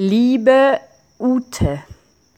Liebe Ute,